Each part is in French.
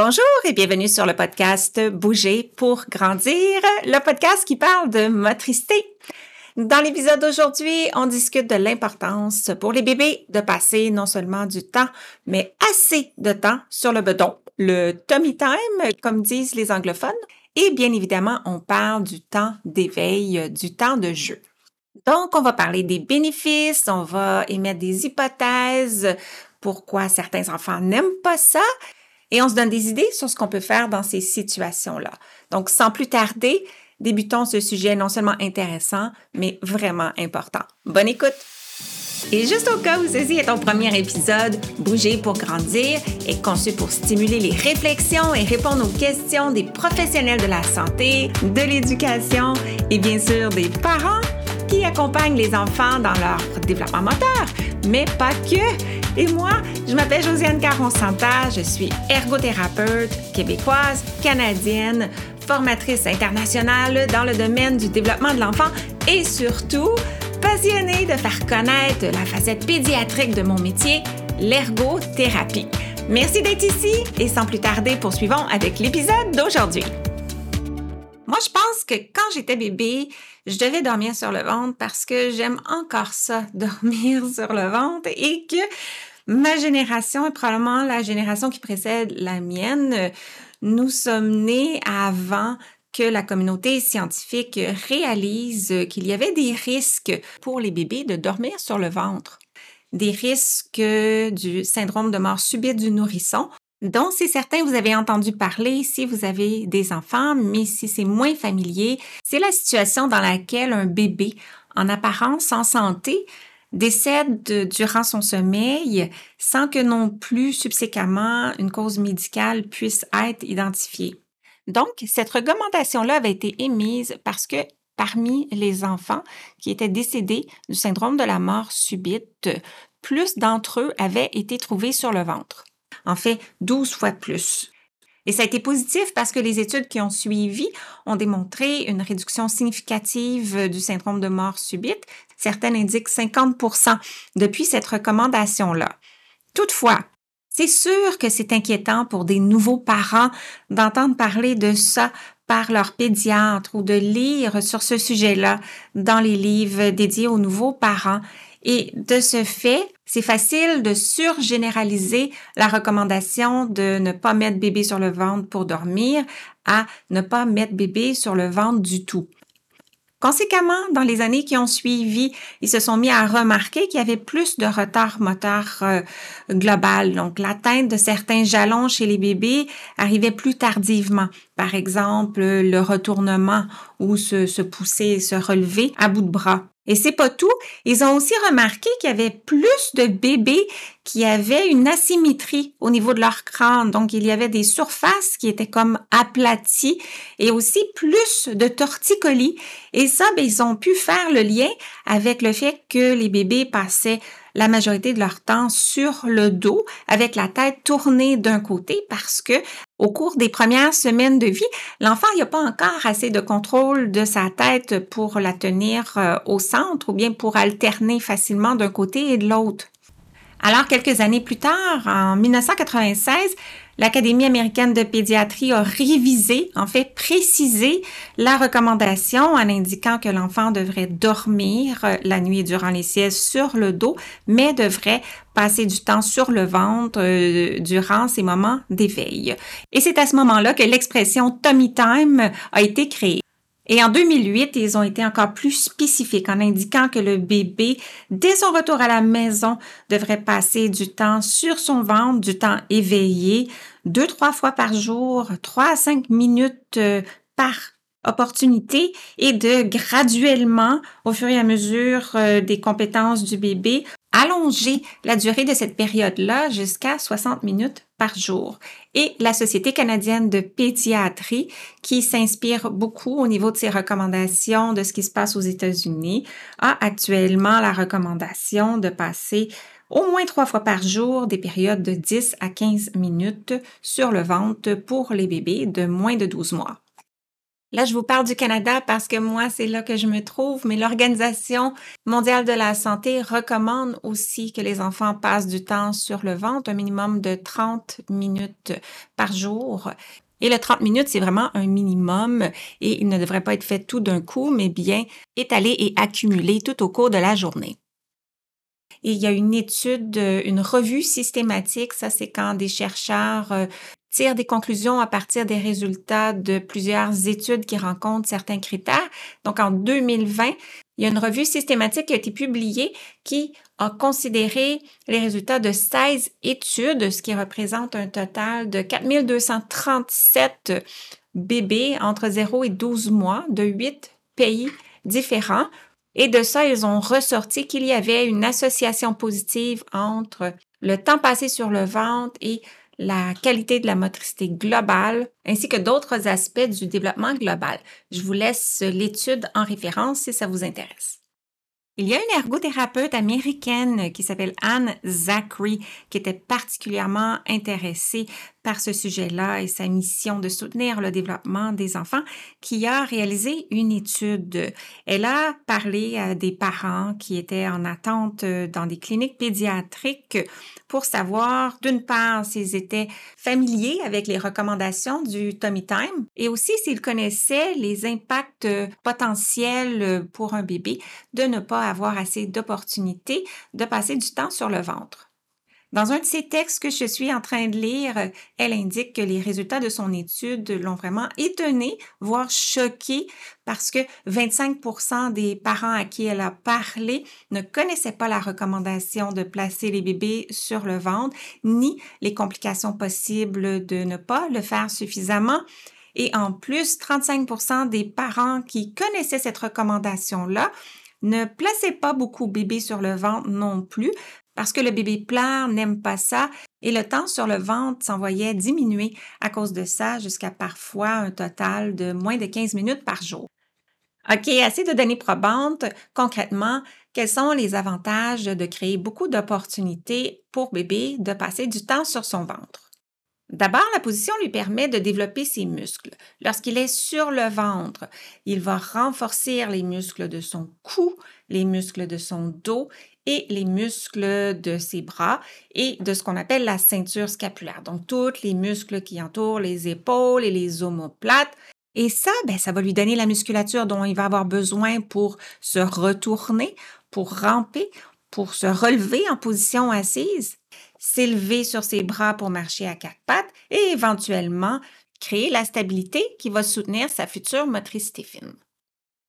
Bonjour et bienvenue sur le podcast Bouger pour grandir, le podcast qui parle de motricité. Dans l'épisode d'aujourd'hui, on discute de l'importance pour les bébés de passer non seulement du temps, mais assez de temps sur le bedon, le tummy time, comme disent les anglophones. Et bien évidemment, on parle du temps d'éveil, du temps de jeu. Donc, on va parler des bénéfices, on va émettre des hypothèses, pourquoi certains enfants n'aiment pas ça, et on se donne des idées sur ce qu'on peut faire dans ces situations-là. Donc, sans plus tarder, débutons ce sujet non seulement intéressant, mais vraiment important. Bonne écoute! Et juste au cas où ceci est ton premier épisode, Bouger pour grandir est conçu pour stimuler les réflexions et répondre aux questions des professionnels de la santé, de l'éducation et bien sûr des parents qui accompagnent les enfants dans leur développement moteur, mais pas que. Et moi, je m'appelle Josiane Caron-Santa, je suis ergothérapeute québécoise, canadienne, formatrice internationale dans le domaine du développement de l'enfant et surtout passionnée de faire connaître la facette pédiatrique de mon métier, l'ergothérapie. Merci d'être ici et sans plus tarder, poursuivons avec l'épisode d'aujourd'hui. Moi, je pense que quand j'étais bébé, je devais dormir sur le ventre parce que j'aime encore ça, dormir sur le ventre et que ma génération est probablement la génération qui précède la mienne. Nous sommes nés avant que la communauté scientifique réalise qu'il y avait des risques pour les bébés de dormir sur le ventre. Des risques du syndrome de mort subite du nourrisson, dont c'est certain vous avez entendu parler si vous avez des enfants, mais si c'est moins familier, c'est la situation dans laquelle un bébé, en apparence en santé, décède durant son sommeil sans que non plus subséquemment une cause médicale puisse être identifiée. Donc, cette recommandation-là avait été émise parce que parmi les enfants qui étaient décédés du syndrome de la mort subite, plus d'entre eux avaient été trouvés sur le ventre. En fait, 12 fois plus. Et ça a été positif parce que les études qui ont suivi ont démontré une réduction significative du syndrome de mort subite. Certaines indiquent 50% depuis cette recommandation-là. Toutefois, c'est sûr que c'est inquiétant pour des nouveaux parents d'entendre parler de ça par leur pédiatre ou de lire sur ce sujet-là dans les livres dédiés aux nouveaux parents. Et de ce fait, c'est facile de surgénéraliser la recommandation de ne pas mettre bébé sur le ventre pour dormir à ne pas mettre bébé sur le ventre du tout. Conséquemment, dans les années qui ont suivi, ils se sont mis à remarquer qu'il y avait plus de retard moteur euh, global. Donc, l'atteinte de certains jalons chez les bébés arrivait plus tardivement. Par exemple, le retournement ou se, se pousser, se relever à bout de bras. Et c'est pas tout. Ils ont aussi remarqué qu'il y avait plus de bébés qui avaient une asymétrie au niveau de leur crâne. Donc, il y avait des surfaces qui étaient comme aplaties et aussi plus de torticolis. Et ça, ben, ils ont pu faire le lien avec le fait que les bébés passaient la majorité de leur temps sur le dos avec la tête tournée d'un côté parce que au cours des premières semaines de vie, l'enfant n'a pas encore assez de contrôle de sa tête pour la tenir euh, au centre ou bien pour alterner facilement d'un côté et de l'autre. Alors, quelques années plus tard, en 1996, l'Académie américaine de pédiatrie a révisé, en fait précisé la recommandation en indiquant que l'enfant devrait dormir euh, la nuit durant les siestes sur le dos, mais devrait passer du temps sur le ventre euh, durant ces moments d'éveil. Et c'est à ce moment-là que l'expression tummy time a été créée. Et en 2008, ils ont été encore plus spécifiques en indiquant que le bébé, dès son retour à la maison, devrait passer du temps sur son ventre, du temps éveillé, deux, trois fois par jour, trois à cinq minutes euh, par opportunité et de graduellement, au fur et à mesure euh, des compétences du bébé, la durée de cette période-là jusqu'à 60 minutes par jour. Et la Société canadienne de pédiatrie, qui s'inspire beaucoup au niveau de ses recommandations de ce qui se passe aux États-Unis, a actuellement la recommandation de passer au moins trois fois par jour des périodes de 10 à 15 minutes sur le ventre pour les bébés de moins de 12 mois. Là, je vous parle du Canada parce que moi, c'est là que je me trouve, mais l'Organisation mondiale de la santé recommande aussi que les enfants passent du temps sur le ventre, un minimum de 30 minutes par jour. Et le 30 minutes, c'est vraiment un minimum et il ne devrait pas être fait tout d'un coup, mais bien étalé et accumulé tout au cours de la journée. Et il y a une étude, une revue systématique, ça c'est quand des chercheurs des conclusions à partir des résultats de plusieurs études qui rencontrent certains critères. Donc en 2020, il y a une revue systématique qui a été publiée qui a considéré les résultats de 16 études, ce qui représente un total de 4237 bébés entre 0 et 12 mois de 8 pays différents. Et de ça, ils ont ressorti qu'il y avait une association positive entre le temps passé sur le ventre et la qualité de la motricité globale, ainsi que d'autres aspects du développement global. Je vous laisse l'étude en référence si ça vous intéresse. Il y a une ergothérapeute américaine qui s'appelle Anne Zachary qui était particulièrement intéressée par ce sujet-là et sa mission de soutenir le développement des enfants, qui a réalisé une étude. Elle a parlé à des parents qui étaient en attente euh, dans des cliniques pédiatriques pour savoir, d'une part, s'ils étaient familiers avec les recommandations du Tummy Time et aussi s'ils connaissaient les impacts potentiels pour un bébé de ne pas avoir assez d'opportunités de passer du temps sur le ventre. Dans un de ces textes que je suis en train de lire, elle indique que les résultats de son étude l'ont vraiment étonnée, voire choquée, parce que 25% des parents à qui elle a parlé ne connaissaient pas la recommandation de placer les bébés sur le ventre, ni les complications possibles de ne pas le faire suffisamment. Et en plus, 35% des parents qui connaissaient cette recommandation-là ne plaçaient pas beaucoup bébés sur le ventre non plus, parce que le bébé pleure, n'aime pas ça, et le temps sur le ventre s'en voyait diminuer à cause de ça jusqu'à parfois un total de moins de 15 minutes par jour. OK, assez de données probantes. Concrètement, quels sont les avantages de créer beaucoup d'opportunités pour bébé de passer du temps sur son ventre? D'abord, la position lui permet de développer ses muscles. Lorsqu'il est sur le ventre, il va renforcer les muscles de son cou, les muscles de son dos et les muscles de ses bras et de ce qu'on appelle la ceinture scapulaire. Donc, tous les muscles qui entourent les épaules et les omoplates. Et ça, ben, ça va lui donner la musculature dont il va avoir besoin pour se retourner, pour ramper, pour se relever en position assise, s'élever sur ses bras pour marcher à quatre pattes et éventuellement créer la stabilité qui va soutenir sa future motricité fine.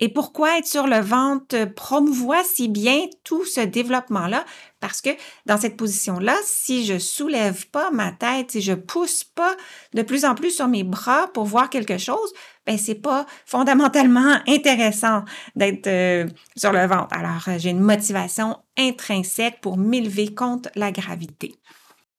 Et pourquoi être sur le ventre promouvoit si bien tout ce développement-là? Parce que dans cette position-là, si je soulève pas ma tête, si je pousse pas de plus en plus sur mes bras pour voir quelque chose, ben c'est pas fondamentalement intéressant d'être euh, sur le ventre. Alors, j'ai une motivation intrinsèque pour m'élever contre la gravité.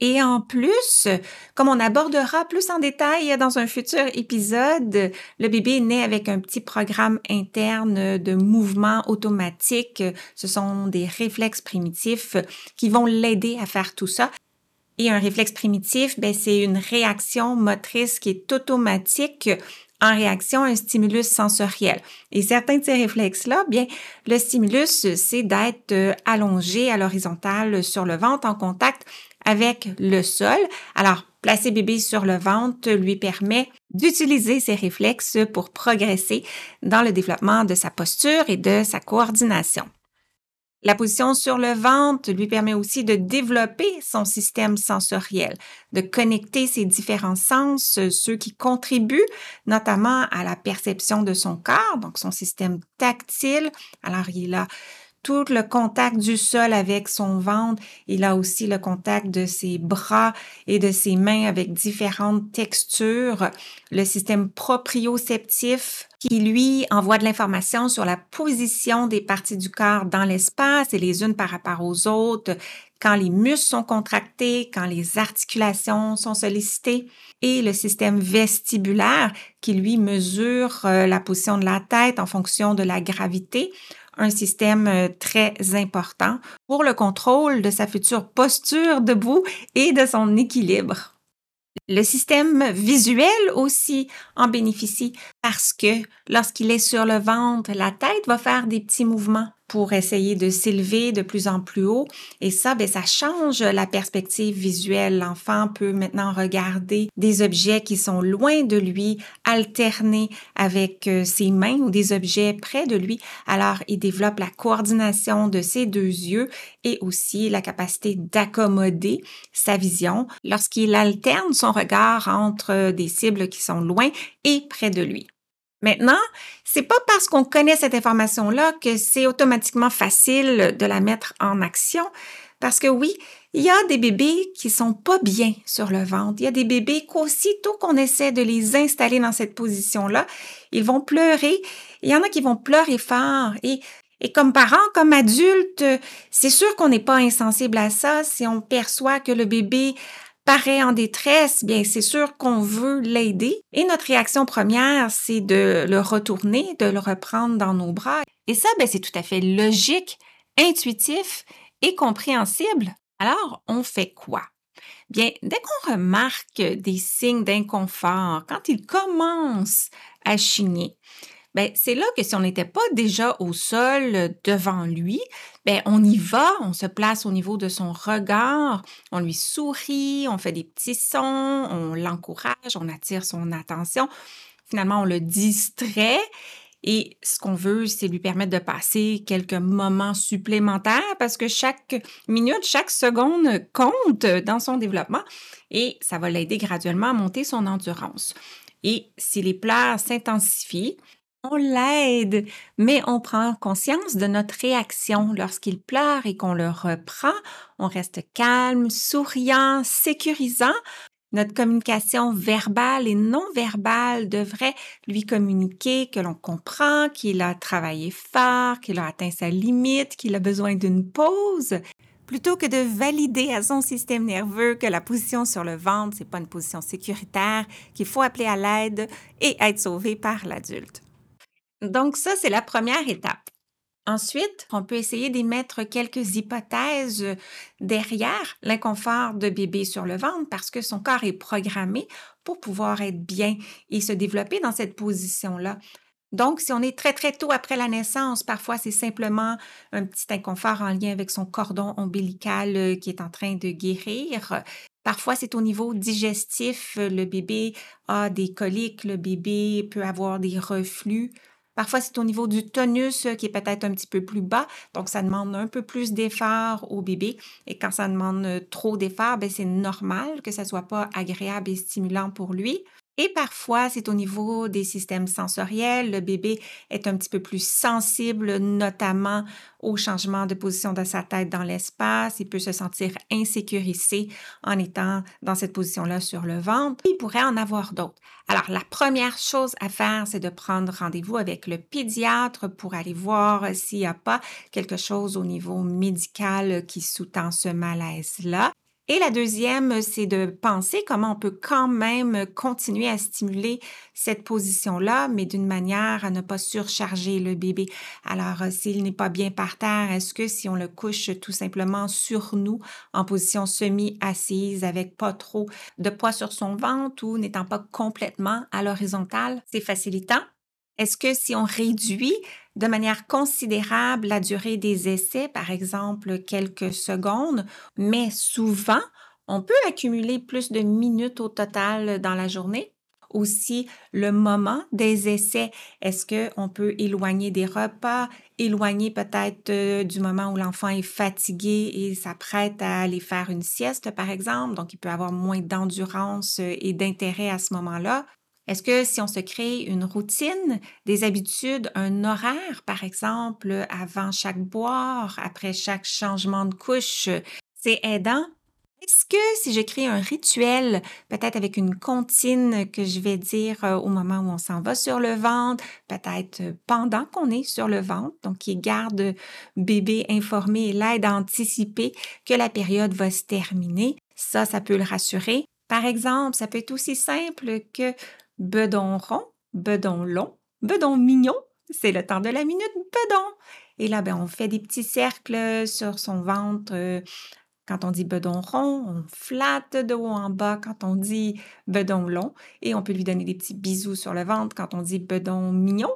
Et en plus, comme on abordera plus en détail dans un futur épisode, le bébé naît avec un petit programme interne de mouvement automatique. Ce sont des réflexes primitifs qui vont l'aider à faire tout ça. Et un réflexe primitif, ben, c'est une réaction motrice qui est automatique en réaction à un stimulus sensoriel. Et certains de ces réflexes-là, bien, le stimulus, c'est d'être allongé à l'horizontale sur le ventre en contact avec le sol. Alors, placer bébé sur le ventre lui permet d'utiliser ses réflexes pour progresser dans le développement de sa posture et de sa coordination. La position sur le ventre lui permet aussi de développer son système sensoriel, de connecter ses différents sens, ceux qui contribuent notamment à la perception de son corps, donc son système tactile. Alors, il a tout le contact du sol avec son ventre. Il a aussi le contact de ses bras et de ses mains avec différentes textures. Le système proprioceptif qui, lui, envoie de l'information sur la position des parties du corps dans l'espace et les unes par rapport aux autres, quand les muscles sont contractés, quand les articulations sont sollicitées, et le système vestibulaire qui, lui, mesure euh, la position de la tête en fonction de la gravité un système euh, très important pour le contrôle de sa future posture debout et de son équilibre. Le système visuel aussi en bénéficie parce que lorsqu'il est sur le ventre, la tête va faire des petits mouvements pour essayer de s'élever de plus en plus haut. Et ça, ben, ça change la perspective visuelle. L'enfant peut maintenant regarder des objets qui sont loin de lui, alterner avec euh, ses mains ou des objets près de lui. Alors, il développe la coordination de ses deux yeux et aussi la capacité d'accommoder sa vision lorsqu'il alterne son regard entre des cibles qui sont loin et près de lui. Maintenant, c'est pas parce qu'on connaît cette information-là que c'est automatiquement facile de la mettre en action. Parce que oui, il y a des bébés qui sont pas bien sur le ventre. Il y a des bébés qu'aussitôt qu'on essaie de les installer dans cette position-là, ils vont pleurer. Il y en a qui vont pleurer fort. Et, et comme parents, comme adultes, c'est sûr qu'on n'est pas insensible à ça si on perçoit que le bébé paraît en détresse, bien c'est sûr qu'on veut l'aider et notre réaction première, c'est de le retourner, de le reprendre dans nos bras. Et ça, ben, c'est tout à fait logique, intuitif et compréhensible. Alors, on fait quoi? Bien, dès qu'on remarque des signes d'inconfort, quand il commence à chigner, ben, c'est là que si on n'était pas déjà au sol devant lui, ben, on y va, on se place au niveau de son regard, on lui sourit, on fait des petits sons, on l'encourage, on attire son attention. Finalement, on le distrait et ce qu'on veut, c'est lui permettre de passer quelques moments supplémentaires parce que chaque minute, chaque seconde compte dans son développement et ça va l'aider graduellement à monter son endurance. Et si les pleurs s'intensifient, on l'aide, mais on prend conscience de notre réaction lorsqu'il pleure et qu'on le reprend. On reste calme, souriant, sécurisant. Notre communication verbale et non verbale devrait lui communiquer que l'on comprend, qu'il a travaillé fort, qu'il a atteint sa limite, qu'il a besoin d'une pause, plutôt que de valider à son système nerveux que la position sur le ventre, c'est pas une position sécuritaire, qu'il faut appeler à l'aide et être sauvé par l'adulte. Donc ça, c'est la première étape. Ensuite, on peut essayer d'émettre quelques hypothèses derrière l'inconfort de bébé sur le ventre parce que son corps est programmé pour pouvoir être bien et se développer dans cette position-là. Donc, si on est très, très tôt après la naissance, parfois c'est simplement un petit inconfort en lien avec son cordon ombilical euh, qui est en train de guérir. Parfois, c'est au niveau digestif. Le bébé a des coliques, le bébé peut avoir des reflux. Parfois, c'est au niveau du tonus euh, qui est peut-être un petit peu plus bas, donc ça demande un peu plus d'effort au bébé. Et quand ça demande euh, trop d'effort, ben, c'est normal que ça soit pas agréable et stimulant pour lui. Et parfois, c'est au niveau des systèmes sensoriels. Le bébé est un petit peu plus sensible, notamment au changement de position de sa tête dans l'espace. Il peut se sentir insécurisé en étant dans cette position-là sur le ventre. Il pourrait en avoir d'autres. Alors, la première chose à faire, c'est de prendre rendez-vous avec le pédiatre pour aller voir s'il n'y a pas quelque chose au niveau médical qui sous-tend ce malaise-là. Et la deuxième, c'est de penser comment on peut quand même continuer à stimuler cette position-là, mais d'une manière à ne pas surcharger le bébé. Alors, euh, s'il n'est pas bien par terre, est-ce que si on le couche tout simplement sur nous en position semi-assise avec pas trop de poids sur son ventre ou n'étant pas complètement à l'horizontale, c'est facilitant? Est-ce que si on réduit de manière considérable la durée des essais, par exemple quelques secondes, mais souvent, on peut accumuler plus de minutes au total dans la journée? Aussi, le moment des essais, est-ce qu'on peut éloigner des repas, éloigner peut-être euh, du moment où l'enfant est fatigué et s'apprête à aller faire une sieste, par exemple, donc il peut avoir moins d'endurance euh, et d'intérêt à ce moment-là. Est-ce que si on se crée une routine, des habitudes, un horaire, par exemple, avant chaque boire, après chaque changement de couche, c'est aidant? Est-ce que si je crée un rituel, peut-être avec une comptine que je vais dire euh, au moment où on s'en va sur le ventre, peut-être pendant qu'on est sur le ventre, donc qui garde bébé informé et l'aide à anticiper que la période va se terminer, ça, ça peut le rassurer. Par exemple, ça peut être aussi simple que bedon rond, bedon long, bedon mignon, c'est le temps de la minute bedon. Et là, ben, on fait des petits cercles sur son ventre quand on dit bedon rond, on flatte de haut en bas quand on dit bedon long et on peut lui donner des petits bisous sur le ventre quand on dit bedon mignon.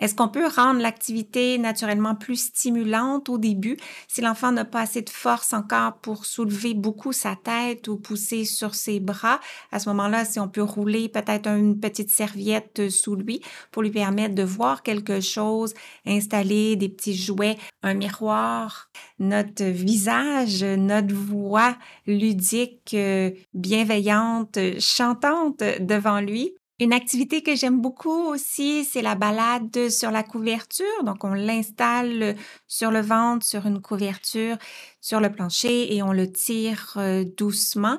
Est-ce qu'on peut rendre l'activité naturellement plus stimulante au début? Si l'enfant n'a pas assez de force encore pour soulever beaucoup sa tête ou pousser sur ses bras? À ce moment-là, si on peut rouler peut-être une petite serviette sous lui pour lui permettre de voir quelque chose, installer des petits jouets, un miroir, notre visage, notre voix ludique, euh, bienveillante, chantante devant lui une activité que j'aime beaucoup aussi, c'est la balade sur la couverture. Donc, on l'installe sur le ventre, sur une couverture, sur le plancher et on le tire euh, doucement.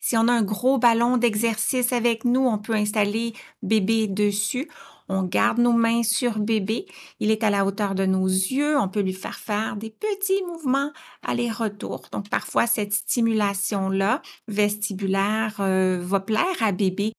Si on a un gros ballon d'exercice avec nous, on peut installer bébé dessus. On garde nos mains sur bébé. Il est à la hauteur de nos yeux. On peut lui faire faire des petits mouvements aller-retour. Donc, parfois, cette stimulation-là vestibulaire euh, va plaire à bébé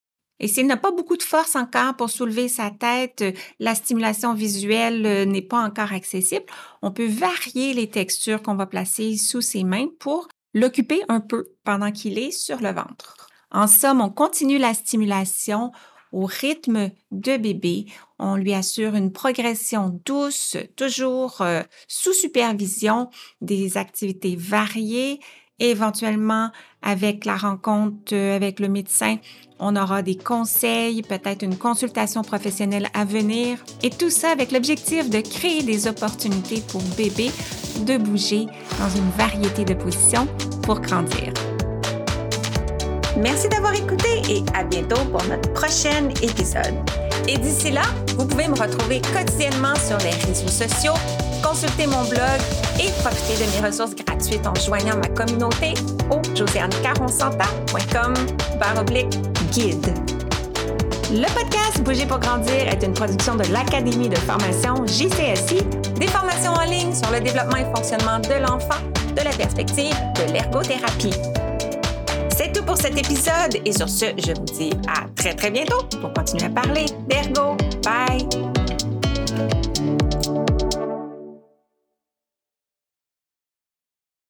et s'il n'a pas beaucoup de force encore pour soulever sa tête, euh, la stimulation visuelle euh, n'est pas encore accessible, on peut varier les textures qu'on va placer sous ses mains pour l'occuper un peu pendant qu'il est sur le ventre. En somme, on continue la stimulation au rythme de bébé. On lui assure une progression douce, toujours euh, sous supervision, des activités variées éventuellement avec la rencontre avec le médecin, on aura des conseils, peut-être une consultation professionnelle à venir, et tout ça avec l'objectif de créer des opportunités pour bébé de bouger dans une variété de positions pour grandir. Merci d'avoir écouté et à bientôt pour notre prochain épisode. Et d'ici là, vous pouvez me retrouver quotidiennement sur les réseaux sociaux, consulter mon blog et profiter de mes ressources gratuites en joignant ma communauté au josianecaronsanta.com guide. Le podcast Bouger pour grandir est une production de l'Académie de formation JCSI, des formations en ligne sur le développement et fonctionnement de l'enfant de la perspective de l'ergothérapie. Cet épisode et sur ce, je vous dis à très très bientôt pour continuer à parler d'ergo. Bye!